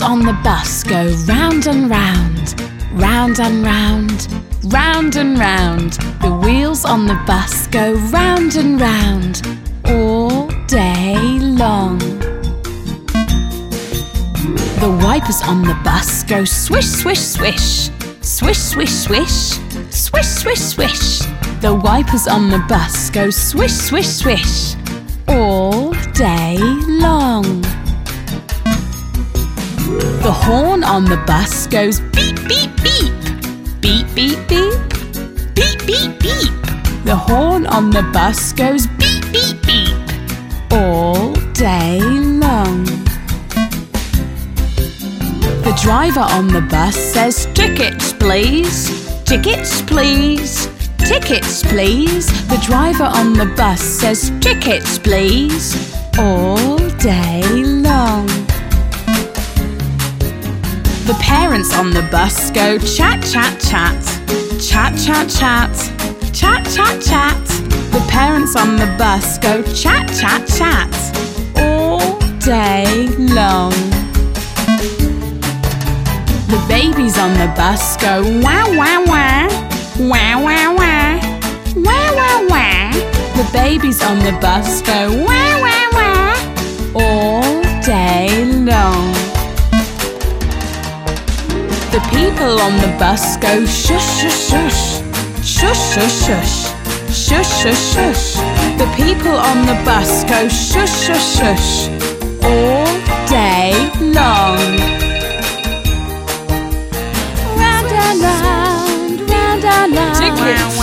on the bus go round and round, round and round, round and round. The wheels on the bus go round and round all day long. The wipers on the bus go swish, swish, swish, swish, swish, swish, swish, swish, swish. The wipers on the bus go swish, swish, swish all day long. Horn on the bus goes beep, beep, beep. Beep, beep, beep. Beep, beep, beep. The horn on the bus goes beep, beep, beep. All day long. The driver on the bus says, Tickets, please. Tickets, please. Tickets, please. The driver on the bus says, Tickets, please. All day parents on the bus. Go chat, chat, chat, chat, chat, chat, chat, chat, chat. The parents on the bus. Go chat, chat, chat. All day long. The babies on the bus. Go wow, wow, wow, wow, wow, wow, wow, wow, wow. The babies on the bus. Go wow, The people on the bus go shush, shush, shush. Shush, shush, shush. Shush, shush, shush. The people on the bus go shush, shush, shush. All day long. Round and round, round and round. Tickets.